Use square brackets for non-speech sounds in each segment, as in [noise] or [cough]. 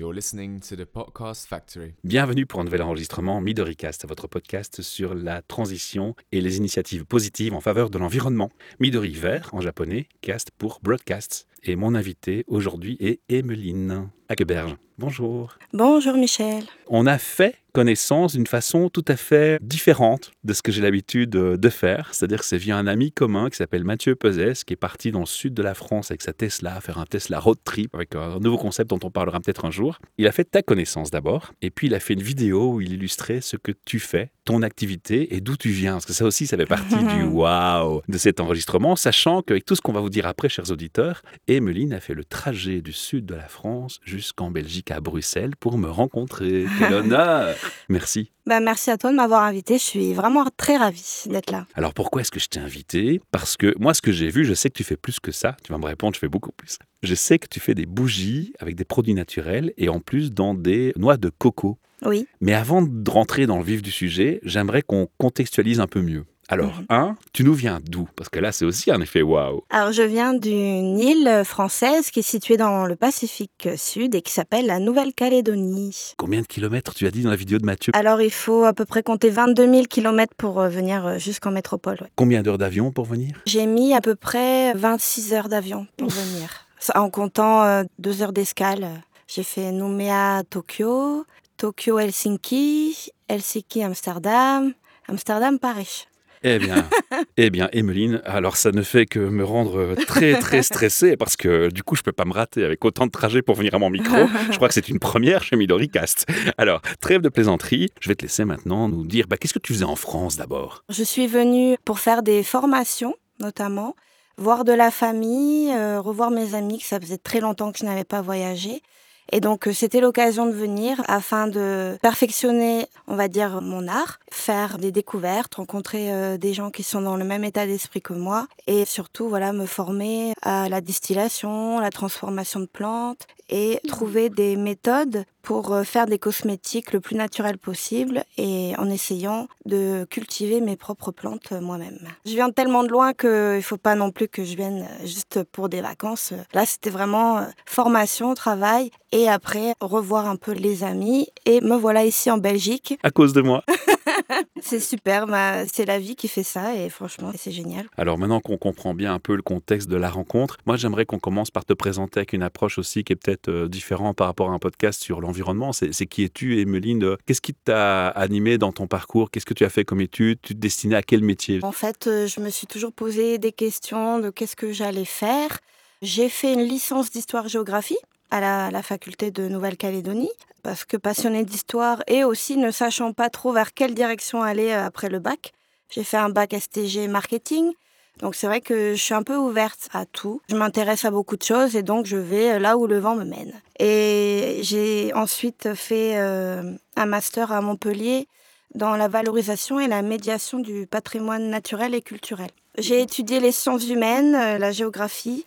You're listening to the Podcast Factory. Bienvenue pour un nouvel enregistrement MidoriCast, votre podcast sur la transition et les initiatives positives en faveur de l'environnement. Midori vert en japonais, cast pour broadcast. Et mon invité aujourd'hui est Emeline Hackeberge. Bonjour. Bonjour Michel. On a fait connaissance d'une façon tout à fait différente de ce que j'ai l'habitude de faire. C'est-à-dire que c'est via un ami commun qui s'appelle Mathieu Pesès, qui est parti dans le sud de la France avec sa Tesla, faire un Tesla road trip avec un nouveau concept dont on parlera peut-être un jour. Il a fait ta connaissance d'abord, et puis il a fait une vidéo où il illustrait ce que tu fais, ton activité et d'où tu viens. Parce que ça aussi, ça fait partie du [laughs] waouh de cet enregistrement, sachant qu'avec tout ce qu'on va vous dire après, chers auditeurs, Emeline a fait le trajet du sud de la France jusqu'en Belgique à Bruxelles pour me rencontrer. Quel honneur [laughs] Merci. Bah, merci à toi de m'avoir invité. Je suis vraiment très ravie d'être là. Alors pourquoi est-ce que je t'ai invité? Parce que moi, ce que j'ai vu, je sais que tu fais plus que ça. Tu vas me répondre, je fais beaucoup plus. Je sais que tu fais des bougies avec des produits naturels et en plus dans des noix de coco. Oui. Mais avant de rentrer dans le vif du sujet, j'aimerais qu'on contextualise un peu mieux. Alors, Mhm. un, tu nous viens d'où? Parce que là, c'est aussi un effet waouh. Alors, je viens d'une île française qui est située dans le Pacifique Sud et qui s'appelle la Nouvelle-Calédonie. Combien de kilomètres tu as dit dans la vidéo de Mathieu? Alors, il faut à peu près compter 22 000 km pour euh, venir euh, jusqu'en métropole. ouais. Combien d'heures d'avion pour venir? J'ai mis à peu près 26 heures d'avion pour venir. En comptant euh, deux heures d'escale. J'ai fait Nouméa, Tokyo, Tokyo, Helsinki, Helsinki, Amsterdam, Amsterdam, Paris. Eh bien, eh bien, Emeline, alors ça ne fait que me rendre très très stressé parce que du coup je peux pas me rater avec autant de trajets pour venir à mon micro. Je crois que c'est une première chez MidoriCast. Alors, trêve de plaisanterie, je vais te laisser maintenant nous dire bah, qu'est-ce que tu faisais en France d'abord? Je suis venue pour faire des formations, notamment, voir de la famille, euh, revoir mes amis, que ça faisait très longtemps que je n'avais pas voyagé. Et donc, euh, c'était l'occasion de venir afin de perfectionner, on va dire, mon art, faire des découvertes, rencontrer euh, des gens qui sont dans le même état d'esprit que moi et surtout, voilà, me former à la distillation, la transformation de plantes et trouver des méthodes pour euh, faire des cosmétiques le plus naturel possible et en essayant de cultiver mes propres plantes moi-même. Je viens tellement de loin qu'il ne faut pas non plus que je vienne juste pour des vacances. Là, c'était vraiment formation, travail et après revoir un peu les amis. Et me voilà ici en Belgique. À cause de moi. [laughs] C'est super, bah, c'est la vie qui fait ça et franchement, c'est génial. Alors maintenant qu'on comprend bien un peu le contexte de la rencontre, moi j'aimerais qu'on commence par te présenter avec une approche aussi qui est peut-être euh, différente par rapport à un podcast sur l'environnement. C'est c'est qui es-tu, Emeline? Qu'est-ce qui t'a animé dans ton parcours? Qu'est-ce que tu as fait comme étude Tu te destinais à quel métier? En fait, euh, je me suis toujours posé des questions de qu'est-ce que j'allais faire. J'ai fait une licence d'histoire-géographie à la, faculté de Nouvelle-Calédonie parce que passionnée d'histoire et aussi ne sachant pas trop vers quelle direction aller euh, après le bac, j'ai fait un bac STG marketing. Donc c'est vrai que je suis un peu ouverte à tout. Je m'intéresse à beaucoup de choses et donc je vais euh, là où le vent me mène. Et j'ai ensuite fait euh, un master à Montpellier dans la valorisation et la médiation du patrimoine naturel et culturel. J'ai étudié les sciences humaines, la géographie,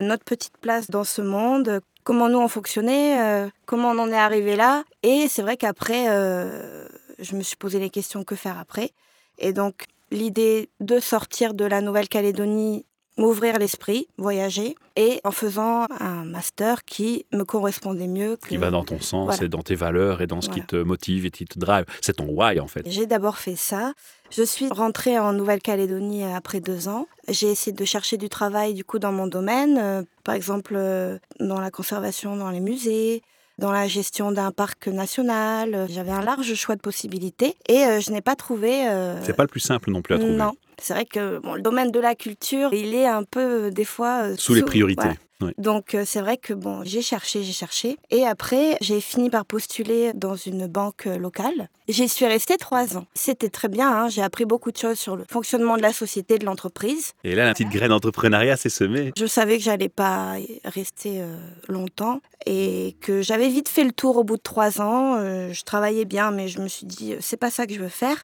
notre petite place dans ce monde, comment nous on fonctionnait, euh, comment on en est arrivé là. Et c'est vrai qu'après, euh, je me suis posé les questions que faire après? Et donc l'idée de sortir de la Nouvelle-Calédonie, m'ouvrir l'esprit, voyager, et en faisant un master qui me correspondait mieux. Que... Qui va dans ton sens Voilà. et dans tes valeurs et dans ce qui te motive et qui te drive. C'est ton why en fait. J'ai d'abord fait ça. Je suis rentrée en Nouvelle-Calédonie après deux ans. J'ai essayé de chercher du travail du coup dans mon domaine, euh, par exemple euh, dans la conservation dans les musées, dans la gestion d'un parc national. Euh, J'avais un large choix de possibilités et euh, je n'ai pas trouvé. euh, C'est pas le plus simple non plus à trouver. Non, c'est vrai que bon, le domaine de la culture, il est un peu des fois euh, Sous les priorités. voilà. Donc euh, c'est vrai que bon, j'ai cherché, j'ai cherché, et après j'ai fini par postuler dans une banque euh, locale. J'y suis restée trois ans. C'était très bien, hein, j'ai appris beaucoup de choses sur le fonctionnement de la société, de l'entreprise. Et là, la petite graine d'entrepreneuriat s'est semée. Je savais que j'allais pas rester euh, longtemps et que j'avais vite fait le tour au bout de trois ans. Euh, je travaillais bien, mais je me suis dit c'est pas ça que je veux faire.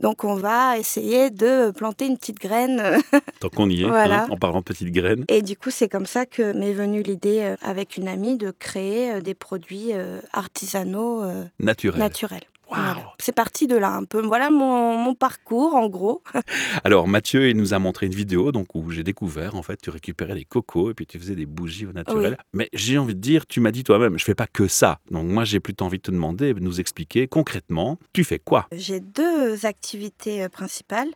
Donc on va essayer de planter une petite graine. [laughs] Tant qu'on y est, Voilà. hein, en parlant petite graine. Et du coup, c'est comme ça que m'est venue l'idée euh, avec une amie de créer euh, des produits euh, artisanaux euh, Naturel. naturels. Voilà. C'est parti de là un peu. Voilà mon, mon parcours en gros. [laughs] Alors Mathieu, il nous a montré une vidéo donc où j'ai découvert en fait tu récupérais des cocos et puis tu faisais des bougies au naturel. Mais j'ai envie de dire, tu m'as dit toi-même, je fais pas que ça. Donc moi j'ai plutôt envie de te demander de nous expliquer concrètement, tu fais quoi? J'ai deux activités euh, principales.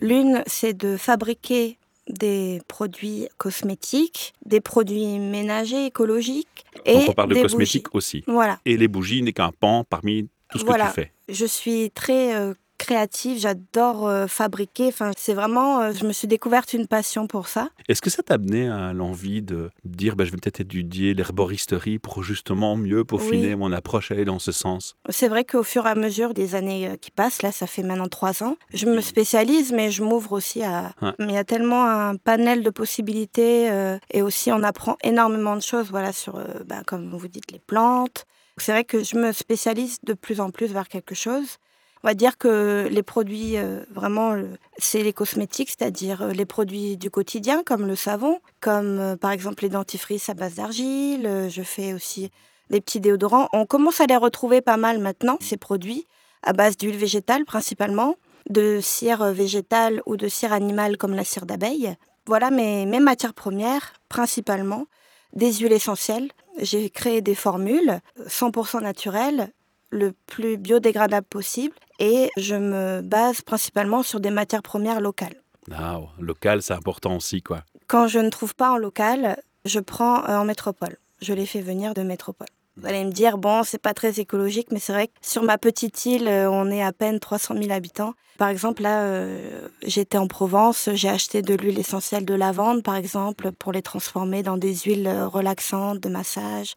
L'une, c'est de fabriquer des produits cosmétiques, des produits ménagers écologiques et Donc on parle de des cosmétiques aussi. Voilà. Et les bougies n'est qu'un pan parmi tout ce Voilà. que tu fais. Je suis très euh, créative, j'adore euh, fabriquer. Enfin, c'est vraiment, euh, je me suis découverte une passion pour ça. Est-ce que ça t'a amené à l'envie de dire bah, je vais peut-être étudier l'herboristerie pour justement mieux peaufiner Oui. mon approche aller dans ce sens? C'est vrai qu'au fur et à mesure des années qui passent, là, ça fait maintenant trois ans, je me spécialise, mais je m'ouvre aussi à. Ouais. Mais il y a tellement un panel de possibilités euh, et aussi on apprend énormément de choses, voilà, sur, bah, comme vous dites, les plantes. C'est vrai que je me spécialise de plus en plus vers quelque chose. On va dire que les produits, euh, vraiment, c'est les cosmétiques, c'est-à-dire euh, les produits du quotidien, comme le savon, comme euh, par exemple les dentifrices à base d'argile. Je fais aussi des petits déodorants. On commence à les retrouver pas mal maintenant, ces produits, à base d'huile végétale principalement, de cire végétale ou de cire animale comme la cire d'abeille. Voilà mes, mes matières premières, principalement. Des huiles essentielles. J'ai créé des formules 100% naturelles, le plus biodégradable possible, et je me base principalement sur des matières premières locales. Ah, local, c'est important aussi, quoi. Quand je ne trouve pas en local, je prends euh, en métropole. Je les fais venir de métropole. Vous allez me dire, bon, c'est pas très écologique, mais c'est vrai que sur ma petite île, euh, on est à peine 300 000 habitants. Par exemple, là, euh, j'étais en Provence, j'ai acheté de l'huile essentielle de lavande, par exemple, pour les transformer dans des huiles euh, relaxantes, de massage.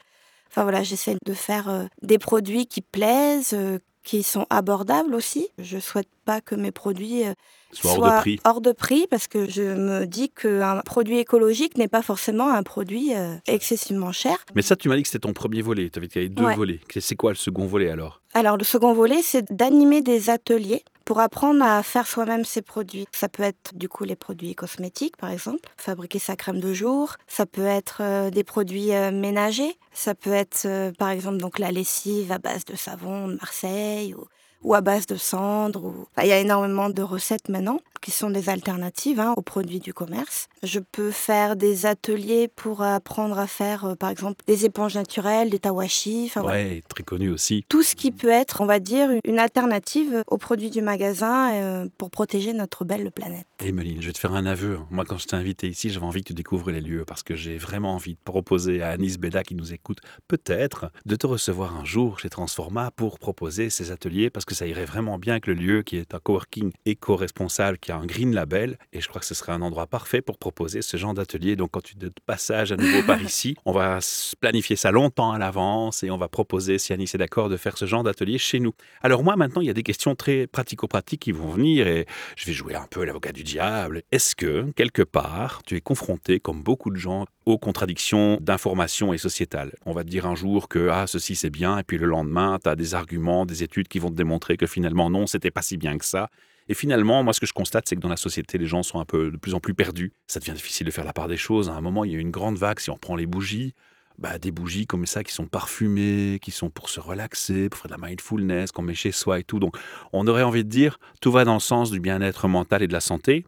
Enfin voilà, j'essaie de faire des produits qui plaisent, qui sont abordables aussi. Je souhaite pas que mes produits euh, Soit hors de prix. hors de prix, parce que je me dis qu'un produit écologique n'est pas forcément un produit euh, excessivement cher. Mais ça, tu m'as dit que c'était ton premier volet. Tu avais qu'il y avait deux Ouais. volets. C'est quoi le second volet alors? Alors le second volet, c'est d'animer des ateliers pour apprendre à faire soi-même ses produits. Ça peut être du coup les produits cosmétiques par exemple, fabriquer sa crème de jour, ça peut être euh, des produits euh, ménagers, ça peut être euh, par exemple donc la lessive à base de savon de Marseille ou, ou à base de cendre. Ou... Enfin, il y a énormément de recettes maintenant qui sont des alternatives hein, aux produits du commerce. Je peux faire des ateliers pour apprendre à faire euh, par exemple des éponges naturelles, des tawashi, enfin voilà Ouais, très connu aussi. tout ce qui peut être, on va dire, une alternative aux produits du magasin euh, pour protéger notre belle planète. Emeline, je vais te faire un aveu. Moi, quand je t'ai invité ici, j'avais envie que tu découvres les lieux parce que j'ai vraiment envie de proposer à Anis Bella qui nous écoute, peut-être, de te recevoir un jour chez Transforma pour proposer ces ateliers parce que ça irait vraiment bien avec le lieu qui est un coworking éco-responsable, qui a un green label et je crois que ce serait un endroit parfait pour proposer ce genre d'atelier. Donc, quand tu es de passage à nouveau par [laughs] ici, on va planifier ça longtemps à l'avance et on va proposer, si Anis est d'accord, de faire ce genre d'atelier chez nous. Alors, moi, maintenant, il y a des questions très pratico-pratiques qui vont venir et je vais jouer un peu l'avocat du diable. Est-ce que, quelque part, tu es confronté, comme beaucoup de gens, aux contradictions d'information et sociétales? On va te dire un jour que ah, ceci c'est bien, et puis le lendemain, tu as des arguments, des études qui vont te démontrer que finalement, non, c'était pas si bien que ça. Et finalement, moi, ce que je constate, c'est que dans la société, les gens sont un peu de plus en plus perdus. Ça devient difficile de faire la part des choses. À un moment, il y a une grande vague. Si on prend les bougies, bah, des bougies comme ça qui sont parfumées, qui sont pour se relaxer, pour faire de la mindfulness, qu'on met chez soi et tout. Donc, on aurait envie de dire, tout va dans le sens du bien-être mental et de la santé.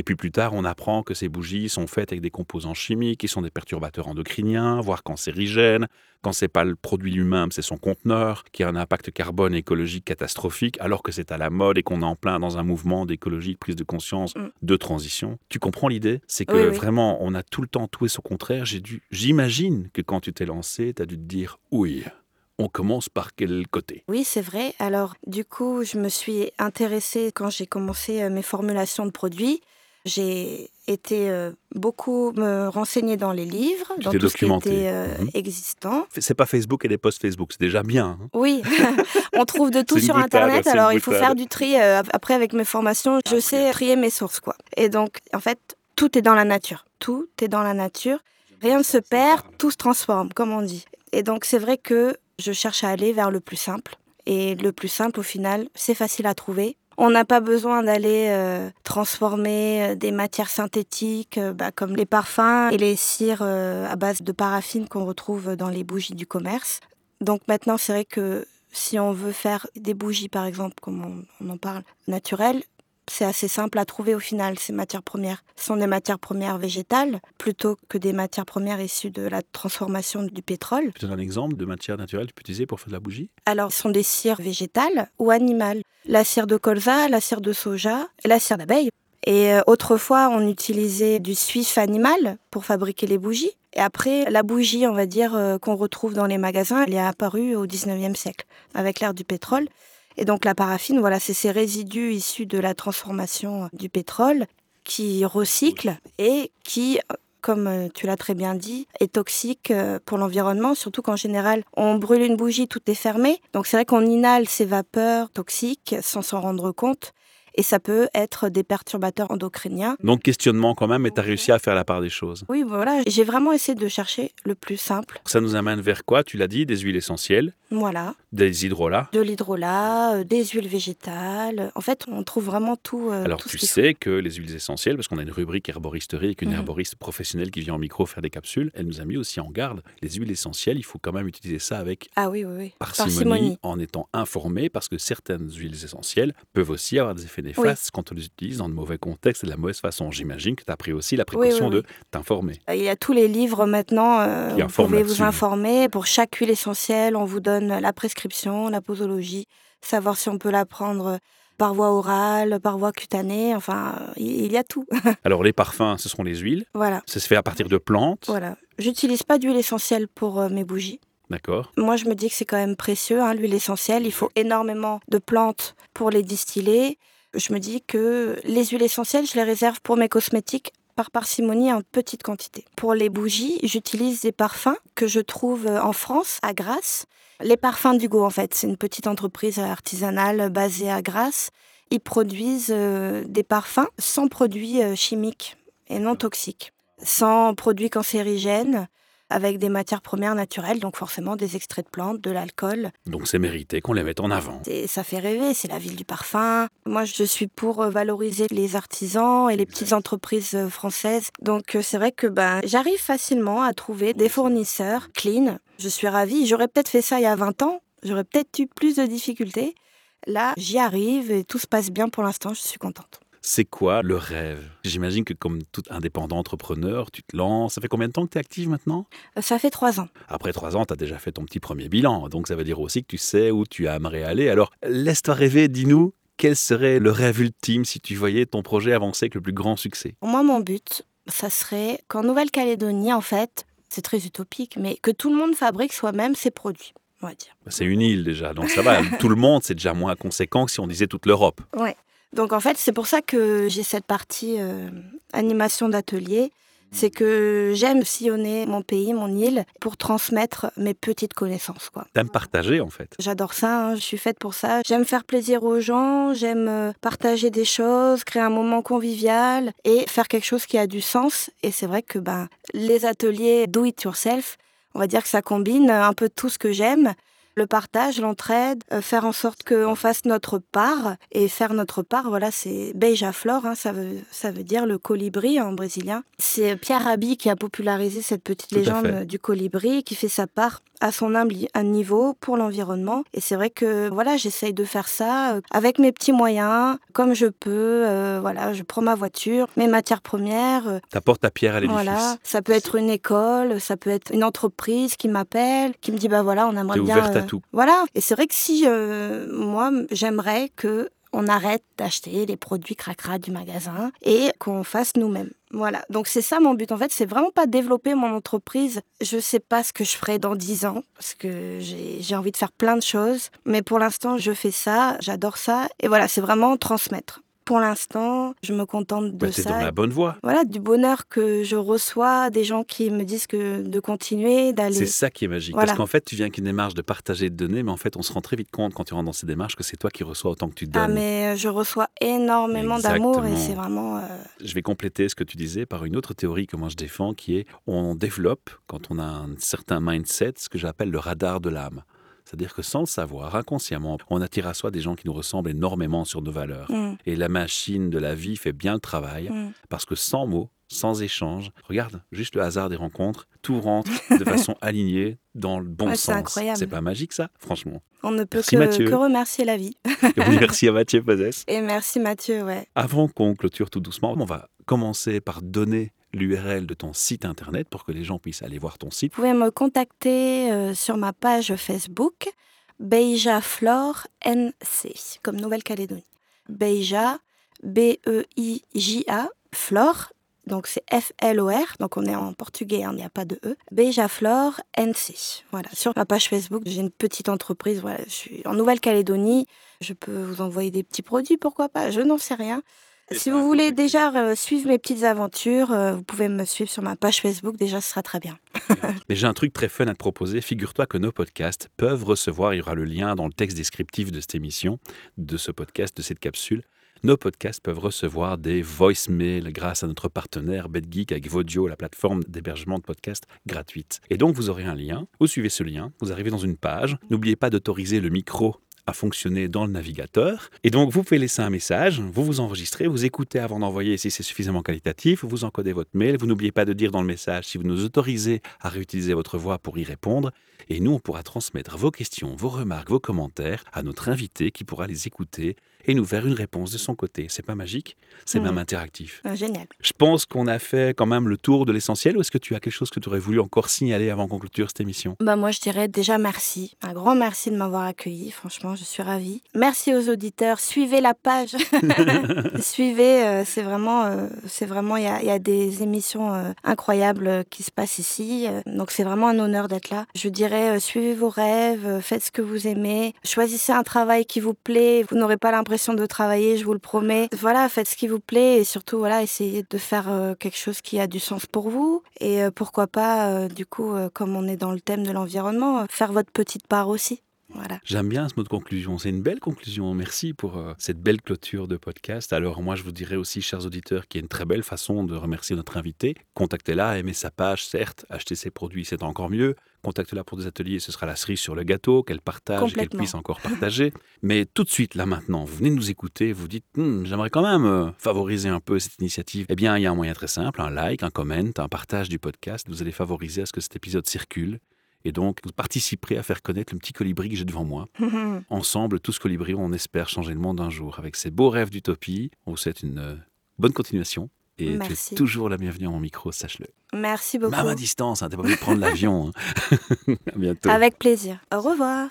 Et puis plus tard, on apprend que ces bougies sont faites avec des composants chimiques qui sont des perturbateurs endocriniens, voire cancérigènes. Quand c'est pas le produit lui-même, c'est son conteneur qui a un impact carbone écologique catastrophique, alors que c'est à la mode et qu'on est en plein dans un mouvement d'écologie, de prise de conscience, Mm. de transition. Tu comprends l'idée? C'est que Oui, oui. vraiment, on a tout le temps tout et son contraire. J'ai dû, j'imagine que quand tu t'es lancé, tu as dû te dire, oui, on commence par quel côté? Oui, c'est vrai. Alors, du coup, je me suis intéressée quand j'ai commencé euh, mes formulations de produits. J'ai été euh, beaucoup me renseigner dans les livres, Tu dans tout ce qui était euh, Mhm. existant. C'est pas Facebook et les posts Facebook, c'est déjà bien. hein. Oui, [laughs] on trouve de [laughs] tout sur boutade, Internet, alors il faut faire du tri. euh, après, avec mes formations, je Ah, sais trier mes sources, quoi. Et donc, en fait, tout est dans la nature. Tout est dans la nature. Rien ne se perd, tout se transforme, comme on dit. Et donc, c'est vrai que je cherche à aller vers le plus simple. Et le plus simple, au final, c'est facile à trouver. On n'a pas besoin d'aller euh, transformer euh, des matières synthétiques euh, bah, comme les parfums et les cires à base de paraffine qu'on retrouve dans les bougies du commerce. Donc maintenant, c'est vrai que si on veut faire des bougies, par exemple, comme on, on en parle, naturelles, c'est assez simple à trouver au final, ces matières premières. Ce sont des matières premières végétales plutôt que des matières premières issues de la transformation du pétrole. Tu un exemple de matière naturelle que tu peux utiliser pour faire de la bougie Alors, ce sont des cires végétales ou animales. La cire de colza, la cire de soja la cire d'abeille. Et euh, autrefois, on utilisait du suif animal pour fabriquer les bougies. Et après, la bougie, on va dire, euh, qu'on retrouve dans les magasins, elle est apparue au 19e siècle, avec l'ère du pétrole. Et donc la paraffine, voilà, c'est ces résidus issus de la transformation du pétrole qui recyclent et qui comme euh, tu l'as très bien dit, est toxique euh, pour l'environnement, surtout qu'en général, on brûle une bougie, tout est fermé. Donc c'est vrai qu'on inhale ces vapeurs toxiques sans s'en rendre compte et ça peut être des perturbateurs endocriniens. Donc questionnement quand même, et tu as réussi à faire la part des choses. Oui, voilà, j'ai vraiment essayé de chercher le plus simple. Ça nous amène vers quoi? Tu l'as dit, des huiles essentielles. Voilà. Des hydrolats. De l'hydrolat, euh, des huiles végétales. En fait, on trouve vraiment tout. Euh, Alors tout tu ce sais que les huiles essentielles, parce qu'on a une rubrique herboristerie avec une Mhm. herboriste professionnelle qui vient en micro faire des capsules, elle nous a mis aussi en garde. Les huiles essentielles, il faut quand même utiliser ça avec. Ah oui, oui, oui. parcimonie, en étant informé parce que certaines huiles essentielles peuvent aussi avoir des effets néfastes quand on les utilise dans de mauvais contextes et de la mauvaise façon. J'imagine que tu as pris aussi la précaution de t'informer. Euh, Il y a tous les livres maintenant. euh, vous pouvez vous informer. Pour chaque huile essentielle, on vous donne la prescription, la posologie, savoir si on peut la prendre par voie orale, par voie cutanée. Enfin, il y a tout. [laughs] Alors les parfums, ce sont les huiles. voilà. Ça se fait à partir de plantes. Voilà. J'utilise pas d'huile essentielle pour euh, mes bougies. D'accord. Moi, je me dis que c'est quand même précieux, hein, l'huile essentielle. Il faut énormément de plantes pour les distiller. Je me dis que les huiles essentielles, je les réserve pour mes cosmétiques par parcimonie en petite quantité. Pour les bougies, j'utilise des parfums que je trouve euh, en France, à Grasse. Les parfums d'Hugo, en fait, c'est une petite entreprise artisanale basée à Grasse. Ils produisent euh, des parfums sans produits euh, chimiques et non toxiques, sans produits cancérigènes, avec des matières premières naturelles, donc forcément des extraits de plantes, de l'alcool. Donc c'est mérité qu'on les mette en avant. Et ça fait rêver, c'est la ville du parfum. Moi, je suis pour euh, valoriser les artisans et les petites entreprises euh, françaises. Donc euh, c'est vrai que ben, j'arrive facilement à trouver des fournisseurs clean. Je suis ravie. J'aurais peut-être fait ça il y a 20 ans. J'aurais peut-être eu plus de difficultés. Là, j'y arrive et tout se passe bien pour l'instant. Je suis contente. C'est quoi le rêve? J'imagine que comme tout indépendant entrepreneur, tu te lances. Ça fait combien de temps que tu es active maintenant? Euh, Ça fait trois ans. Après trois ans, tu as déjà fait ton petit premier bilan. Donc ça veut dire aussi que tu sais où tu aimerais aller. Alors laisse-toi rêver, dis-nous, quel serait le rêve ultime si tu voyais ton projet avancer avec le plus grand succès? Moi, mon but, ça serait qu'en Nouvelle-Calédonie, en fait, c'est très utopique, mais que tout le monde fabrique soi-même ses produits, on va dire. Bah, C'est une île déjà, donc ça va. [laughs] Tout le monde, c'est déjà moins conséquent que si on disait toute l'Europe. Ouais. Donc en fait, c'est pour ça que j'ai cette partie euh, animation d'atelier. C'est que j'aime sillonner mon pays, mon île, pour transmettre mes petites connaissances. quoi. T'aimes partager en fait. J'adore ça, hein, je suis faite pour ça. J'aime faire plaisir aux gens, j'aime euh, partager des choses, créer un moment convivial et faire quelque chose qui a du sens. Et c'est vrai que ben, les ateliers do it yourself, on va dire que ça combine un peu tout ce que j'aime. Le partage, l'entraide, euh, faire en sorte qu'on fasse notre part. Et faire notre part, voilà, c'est beija-flor, hein, ça, veut, ça veut dire le colibri en brésilien. C'est Pierre Rabhi qui a popularisé cette petite Tout légende du colibri, qui fait sa part à son humble niveau pour l'environnement. Et c'est vrai que voilà, j'essaye de faire ça euh, avec mes petits moyens, comme je peux. euh, voilà, je prends ma voiture, mes matières premières. euh, T'apportes ta pierre à l'édifice. voilà, ça peut être une école, ça peut être une entreprise qui m'appelle, qui me dit bah voilà, on aimerait bien. ouverte à tout. Voilà. Et c'est vrai que si euh, moi j'aimerais que on arrête d'acheter les produits cracra du magasin et qu'on fasse nous-mêmes. Voilà. Donc c'est ça mon but. En fait, c'est vraiment pas développer mon entreprise. Je sais pas ce que je ferai dans 10 ans parce que j'ai envie de faire plein de choses. Mais pour l'instant, je fais ça, j'adore ça. Et voilà, c'est vraiment transmettre. Pour l'instant, je me contente de Bah, ça dans la bonne voie. voilà, du bonheur que je reçois, des gens qui me disent que de continuer, C'est d'aller. ça qui est magique. Voilà. Parce qu'en fait, tu viens avec une démarche de partager de donner, mais en fait, on se rend très vite compte quand tu rentres dans ces démarches que c'est toi qui reçois autant que tu donnes. Ah, mais euh, je reçois énormément d'amour et c'est vraiment. euh, Je vais compléter ce que tu disais par une autre théorie que moi je défends, qui est on développe, quand on a un certain mindset, ce que j'appelle le radar de l'âme. C'est-à-dire que sans le savoir, inconsciemment, on attire à soi des gens qui nous ressemblent énormément sur nos valeurs. Mm, Et la machine de la vie fait bien le travail mm. parce que sans mots, sans échange, regarde, juste le hasard des rencontres, tout rentre de [laughs] façon alignée dans le bon Ouais, c'est sens. incroyable. C'est pas magique ça, franchement. On ne peut Merci, que, remercier la vie. [laughs] Oui, merci à Mathieu Pozès. Et merci Mathieu, ouais. Avant qu'on clôture tout doucement, on va commencer par donner l'URL de ton site internet pour que les gens puissent aller voir ton site. Vous pouvez me contacter euh, sur ma page Facebook, Beija Flore NC, comme Nouvelle-Calédonie. Beija, B-E-I-J-A, Flore, donc c'est F-L-O-R, donc on est en portugais, hein, il n'y a pas de E. Beija Flore NC. Voilà, sur ma page Facebook, j'ai une petite entreprise, voilà, je suis en Nouvelle-Calédonie, je peux vous envoyer des petits produits, pourquoi pas, je n'en sais rien. Si vous voulez déjà euh, suivre mes petites aventures, euh, vous pouvez me suivre sur ma page Facebook, déjà ce sera très bien. Mais j'ai un truc très fun à te proposer. Figure-toi que nos podcasts peuvent recevoir, il y aura le lien dans le texte descriptif de cette émission, de ce podcast, de cette capsule. Nos podcasts peuvent recevoir des voicemails grâce à notre partenaire BetGeek avec Vodio, la plateforme d'hébergement de podcasts gratuite. Et donc, vous aurez un lien. Vous suivez ce lien. Vous arrivez dans une page. N'oubliez pas d'autoriser le micro à fonctionner dans le navigateur. Et donc, vous pouvez laisser un message, vous vous enregistrez, vous écoutez avant d'envoyer si c'est suffisamment qualitatif, vous encodez votre mail, vous n'oubliez pas de dire dans le message si vous nous autorisez à réutiliser votre voix pour y répondre. Et nous, on pourra transmettre vos questions, vos remarques, vos commentaires à notre invité qui pourra les écouter et nous faire une réponse de son côté. C'est pas magique, c'est même interactif. Ah, génial. Je pense qu'on a fait quand même le tour de l'essentiel ou est-ce que tu as quelque chose que tu aurais voulu encore signaler avant qu'on clôture cette émission? Bah moi, je dirais déjà merci. Un grand merci de m'avoir accueilli. Franchement, je suis ravie. Merci aux auditeurs. Suivez la page. [laughs] [laughs] Suivez. euh, c'est vraiment, euh, c'est vraiment. Il y a, il y a des émissions euh, incroyables qui se passent ici. donc c'est vraiment un honneur d'être là. Je dirais, euh, suivez vos rêves, euh, faites ce que vous aimez, choisissez un travail qui vous plaît. Vous n'aurez pas l'impression de travailler, je vous le promets. Voilà, faites ce qui vous plaît et surtout, voilà, essayez de faire euh, quelque chose qui a du sens pour vous. Et pourquoi pas, du coup, comme on est dans le thème de l'environnement, faire votre petite part aussi. Voilà. J'aime bien ce mot de conclusion. C'est une belle conclusion. Merci pour euh, cette belle clôture de podcast. Alors moi, je vous dirais aussi, chers auditeurs, qu'il y a une très belle façon de remercier notre invité. Contactez-la, aimez sa page, certes. Achetez ses produits, c'est encore mieux. Contactez-la pour des ateliers, ce sera la cerise sur le gâteau, qu'elle partage qu'elle puisse encore partager. [laughs] Mais tout de suite, là maintenant, vous venez nous écouter, vous dites, Hmm, j'aimerais quand même euh, favoriser un peu cette initiative. Eh bien, il y a un moyen très simple, un like, un comment, un partage du podcast. Vous allez favoriser à ce que cet épisode circule. Et donc, vous participerez à faire connaître le petit colibri que j'ai devant moi. [laughs] Ensemble, tous colibris, on espère changer le monde un jour. Avec ces beaux rêves d'utopie, on vous souhaite une euh, bonne continuation. Et tu es toujours la bienvenue à mon micro, sache-le. Merci beaucoup. Même à distance, hein, t'es pas obligé de prendre l'avion. hein. [laughs] à bientôt. Avec plaisir. Au revoir.